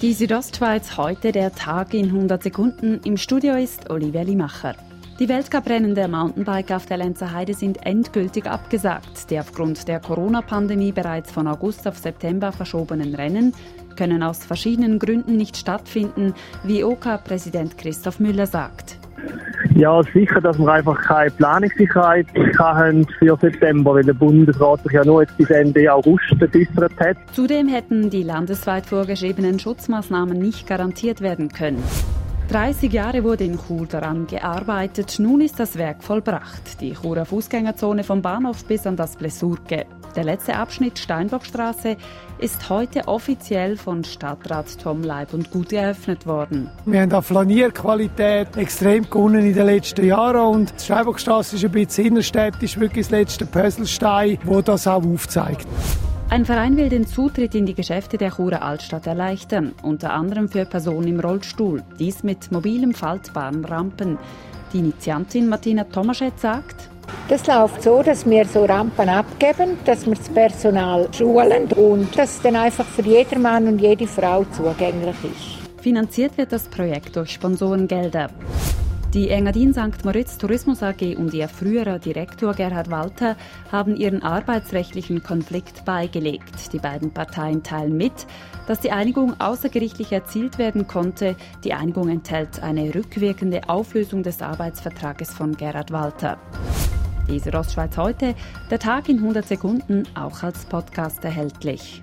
Die Südostschweiz heute der Tag in 100 Sekunden. Im Studio ist Olivia Limacher. Die Weltcuprennen der Mountainbike auf der Lenzer Heide sind endgültig abgesagt. Die aufgrund der Corona-Pandemie bereits von August auf September verschobenen Rennen können aus verschiedenen Gründen nicht stattfinden, wie OK-Präsident Christoph Müller sagt. Ja, sicher, dass wir einfach keine Planungssicherheit haben für September, weil der Bundesrat sich ja nur jetzt bis Ende August geäußert hat. Zudem hätten die landesweit vorgeschriebenen Schutzmaßnahmen nicht garantiert werden können. 30 Jahre wurde in Chur daran gearbeitet, nun ist das Werk vollbracht. Die Churer Fußgängerzone vom Bahnhof bis an das Blesurke. Der letzte Abschnitt Steinbockstraße ist heute offiziell von Stadtrat Tom Leib und Gut eröffnet worden. Wir haben an Flanierqualität extrem gewonnen in den letzten Jahren und die Steinbockstraße ist ein bisschen innerstädtisch, wirklich das letzte Puzzlestein, wo das auch aufzeigt. Ein Verein will den Zutritt in die Geschäfte der Churer Altstadt erleichtern, unter anderem für Personen im Rollstuhl. Dies mit mobilem faltbaren Rampen. Die Initiantin Martina Tomaschet sagt, das läuft so, dass wir so Rampen abgeben, dass wir das Personal schulen und dass es dann einfach für jedermann und jede Frau zugänglich ist. Finanziert wird das Projekt durch Sponsorengelder. Die Engadin St. Moritz Tourismus AG und ihr früherer Direktor Gerhard Walter haben ihren arbeitsrechtlichen Konflikt beigelegt. Die beiden Parteien teilen mit, dass die Einigung außergerichtlich erzielt werden konnte. Die Einigung enthält eine rückwirkende Auflösung des Arbeitsvertrages von Gerhard Walter. Diese Ostschweiz heute, der Tag in 100 Sekunden, auch als Podcast erhältlich.